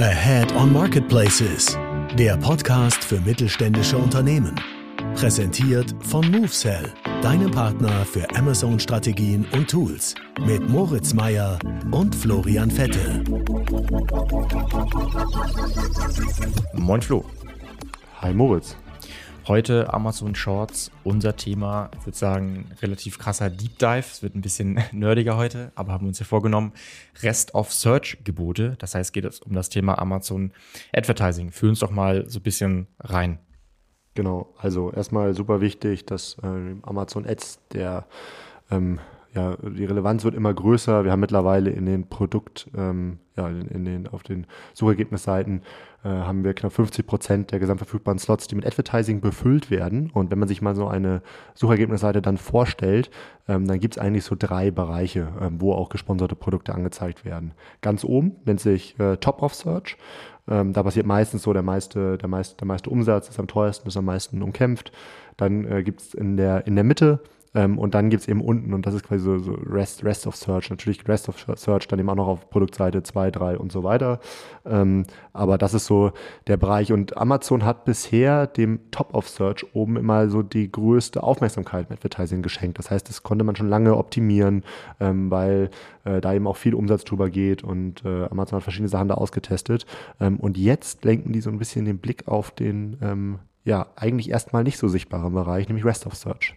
Ahead on Marketplaces, der Podcast für mittelständische Unternehmen. Präsentiert von MoveSell, deinem Partner für Amazon-Strategien und Tools. Mit Moritz Meyer und Florian Vettel. Moin Flo. Hi Moritz. Heute Amazon Shorts, unser Thema, ich würde sagen, relativ krasser Deep Dive. Es wird ein bisschen nerdiger heute, aber haben uns hier vorgenommen, Rest of Search Gebote. Das heißt, geht es um das Thema Amazon Advertising. Führ uns doch mal so ein bisschen rein. Genau, also erstmal super wichtig, dass äh, Amazon Ads der ähm, ja, die Relevanz wird immer größer. Wir haben mittlerweile in den Produkt, ähm, ja, in, den, auf den Suchergebnisseiten äh, haben wir knapp 50 Prozent der gesamtverfügbaren Slots, die mit Advertising befüllt werden. Und wenn man sich mal so eine Suchergebnisseite dann vorstellt, ähm, dann gibt es eigentlich so drei Bereiche, ähm, wo auch gesponserte Produkte angezeigt werden. Ganz oben nennt sich äh, Top of Search. Ähm, da passiert meistens so der meiste, der meiste, der meiste Umsatz, ist am teuersten, ist am meisten umkämpft. Dann äh, gibt es in der, in der Mitte ähm, und dann gibt es eben unten, und das ist quasi so, so, Rest, Rest of Search, natürlich Rest of Search, dann eben auch noch auf Produktseite 2, 3 und so weiter. Ähm, aber das ist so der Bereich. Und Amazon hat bisher dem Top of Search oben immer so die größte Aufmerksamkeit mit Advertising geschenkt. Das heißt, das konnte man schon lange optimieren, ähm, weil äh, da eben auch viel Umsatz drüber geht und äh, Amazon hat verschiedene Sachen da ausgetestet. Ähm, und jetzt lenken die so ein bisschen den Blick auf den ähm, ja, eigentlich erstmal nicht so sichtbaren Bereich, nämlich Rest of Search.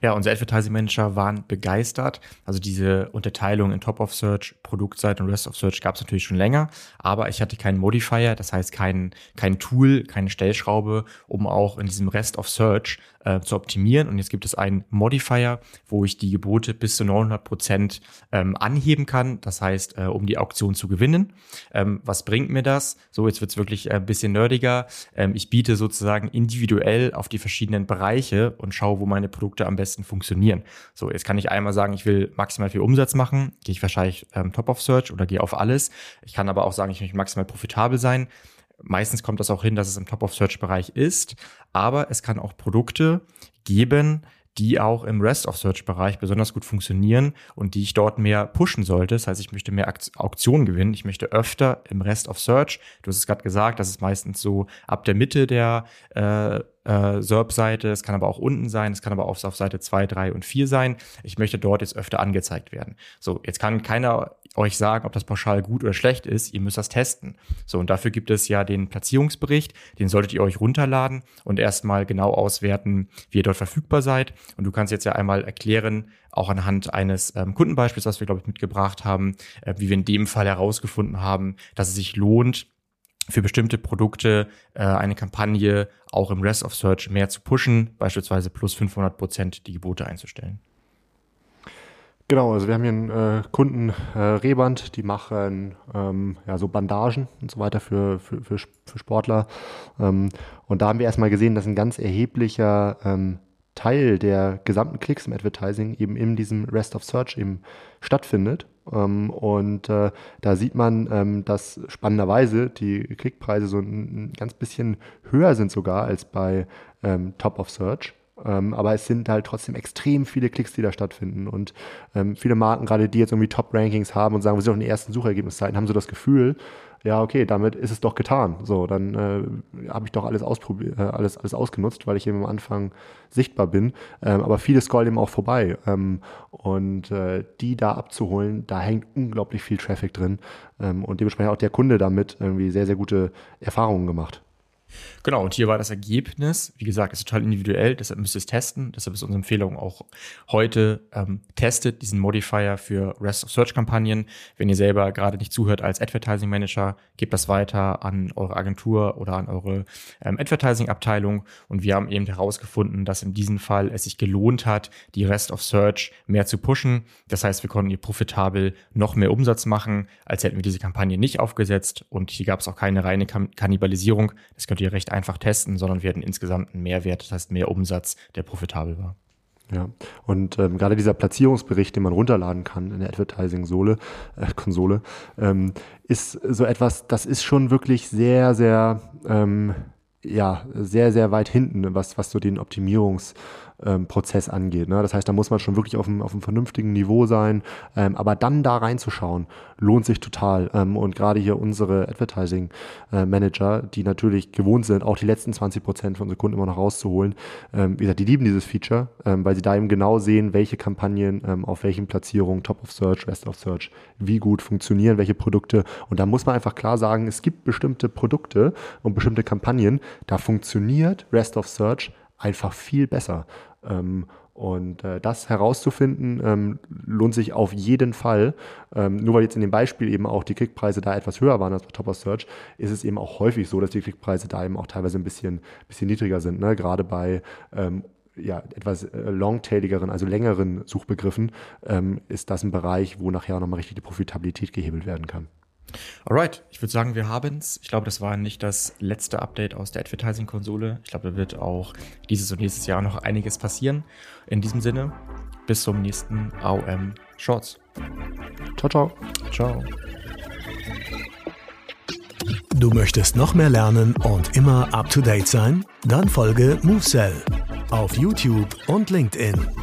Ja, unsere Advertising Manager waren begeistert. Also diese Unterteilung in Top of Search, Produktseite und Rest of Search gab es natürlich schon länger, aber ich hatte keinen Modifier, das heißt kein, kein Tool, keine Stellschraube, um auch in diesem Rest of Search äh, zu optimieren. Und jetzt gibt es einen Modifier, wo ich die Gebote bis zu 900 Prozent ähm, anheben kann. Das heißt, äh, um die Auktion zu gewinnen. Ähm, was bringt mir das? So, jetzt wird es wirklich ein bisschen nerdiger. Ähm, ich biete sozusagen individuell auf die verschiedenen Bereiche und schaue, wo meine Produkte am besten funktionieren. So, jetzt kann ich einmal sagen, ich will maximal viel Umsatz machen. Gehe ich wahrscheinlich ähm, Top of Search oder gehe auf alles. Ich kann aber auch sagen, ich möchte maximal profitabel sein. Meistens kommt das auch hin, dass es im Top-of-Search-Bereich ist, aber es kann auch Produkte geben, die auch im Rest of Search Bereich besonders gut funktionieren und die ich dort mehr pushen sollte. Das heißt, ich möchte mehr Auktionen gewinnen. Ich möchte öfter im Rest of Search. Du hast es gerade gesagt, das ist meistens so ab der Mitte der äh, äh, SERP-Seite, es kann aber auch unten sein, es kann aber auch auf Seite 2, 3 und 4 sein. Ich möchte dort jetzt öfter angezeigt werden. So, jetzt kann keiner euch sagen, ob das pauschal gut oder schlecht ist. Ihr müsst das testen. So, und dafür gibt es ja den Platzierungsbericht, den solltet ihr euch runterladen und erstmal genau auswerten, wie ihr dort verfügbar seid. Und du kannst jetzt ja einmal erklären, auch anhand eines ähm, Kundenbeispiels, was wir, glaube ich, mitgebracht haben, äh, wie wir in dem Fall herausgefunden haben, dass es sich lohnt, für bestimmte Produkte äh, eine Kampagne auch im Rest of Search mehr zu pushen, beispielsweise plus 500 Prozent die Gebote einzustellen. Genau, also wir haben hier einen äh, Kunden, äh, Reband, die machen ähm, ja, so Bandagen und so weiter für, für, für, für Sportler. Ähm, und da haben wir erstmal gesehen, dass ein ganz erheblicher ähm, Teil der gesamten Klicks im Advertising eben in diesem Rest of Search eben stattfindet. Ähm, und äh, da sieht man, ähm, dass spannenderweise die Klickpreise so ein, ein, ganz bisschen höher sind sogar als bei ähm, Top of Search. Ähm, aber es sind halt trotzdem extrem viele Klicks, die da stattfinden. Und ähm, viele Marken, gerade die jetzt irgendwie Top-Rankings haben und sagen, wir sind auf den ersten Suchergebnisseiten, haben so das Gefühl, ja, okay, damit ist es doch getan. So, dann äh, habe ich doch alles äh, alles, alles ausgenutzt, weil ich eben am Anfang sichtbar bin. Ähm, aber viele scrollen eben auch vorbei. Ähm, und äh, die da abzuholen, da hängt unglaublich viel Traffic drin. Ähm, und dementsprechend auch der Kunde damit irgendwie sehr, sehr gute Erfahrungen gemacht. Genau, und hier war das Ergebnis, wie gesagt, ist total individuell, deshalb müsst ihr es testen. Deshalb ist unsere Empfehlung auch heute, ähm, testet diesen Modifier für Rest of Search Kampagnen. Wenn ihr selber gerade nicht zuhört als Advertising Manager, gebt das weiter an eure Agentur oder an eure ähm, Advertising Abteilung. Und wir haben eben herausgefunden, dass in diesem Fall es sich gelohnt hat, die Rest of Search mehr zu pushen. Das heißt, wir konnten hier profitabel noch mehr Umsatz machen, als hätten wir diese Kampagne nicht aufgesetzt. Und hier gab es auch keine reine Kannibalisierung. Das könnt ihr recht einfach testen, sondern wir hatten insgesamt einen Mehrwert, das heißt mehr Umsatz, der profitabel war. Ja, und ähm, gerade dieser Platzierungsbericht, den man runterladen kann in der Advertising-Konsole, äh, Konsole, ähm, ist so etwas, das ist schon wirklich sehr, sehr, ähm, ja, sehr, sehr weit hinten, was, was so den Optimierungs- ähm, Prozess angeht. Ne? Das heißt, da muss man schon wirklich auf einem, auf einem vernünftigen Niveau sein. Ähm, aber dann da reinzuschauen, lohnt sich total. Ähm, und gerade hier unsere Advertising äh, Manager, die natürlich gewohnt sind, auch die letzten 20 Prozent von unseren Kunden immer noch rauszuholen, ähm, wie gesagt, die lieben dieses Feature, ähm, weil sie da eben genau sehen, welche Kampagnen ähm, auf welchen Platzierungen, Top of Search, Rest of Search, wie gut funktionieren, welche Produkte. Und da muss man einfach klar sagen, es gibt bestimmte Produkte und bestimmte Kampagnen, da funktioniert Rest of Search einfach viel besser. Ähm, und äh, das herauszufinden, ähm, lohnt sich auf jeden Fall. Ähm, nur weil jetzt in dem Beispiel eben auch die Klickpreise da etwas höher waren als bei Top of Search, ist es eben auch häufig so, dass die Klickpreise da eben auch teilweise ein bisschen, bisschen niedriger sind. Ne? Gerade bei ja, etwas äh, longtailigeren, also längeren Suchbegriffen, ist das ein Bereich, wo nachher nochmal richtig die Profitabilität gehebelt werden kann. Alright, ich würde sagen, wir haben es. Ich glaube, das war nicht das letzte Update aus der Advertising-Konsole. Ich glaube, da wird auch dieses und nächstes Jahr noch einiges passieren. In diesem Sinne, bis zum nächsten AOM Shorts. Ciao, ciao. Ciao. Du möchtest noch mehr lernen und immer up to date sein? Dann folge MoveSell auf YouTube und LinkedIn.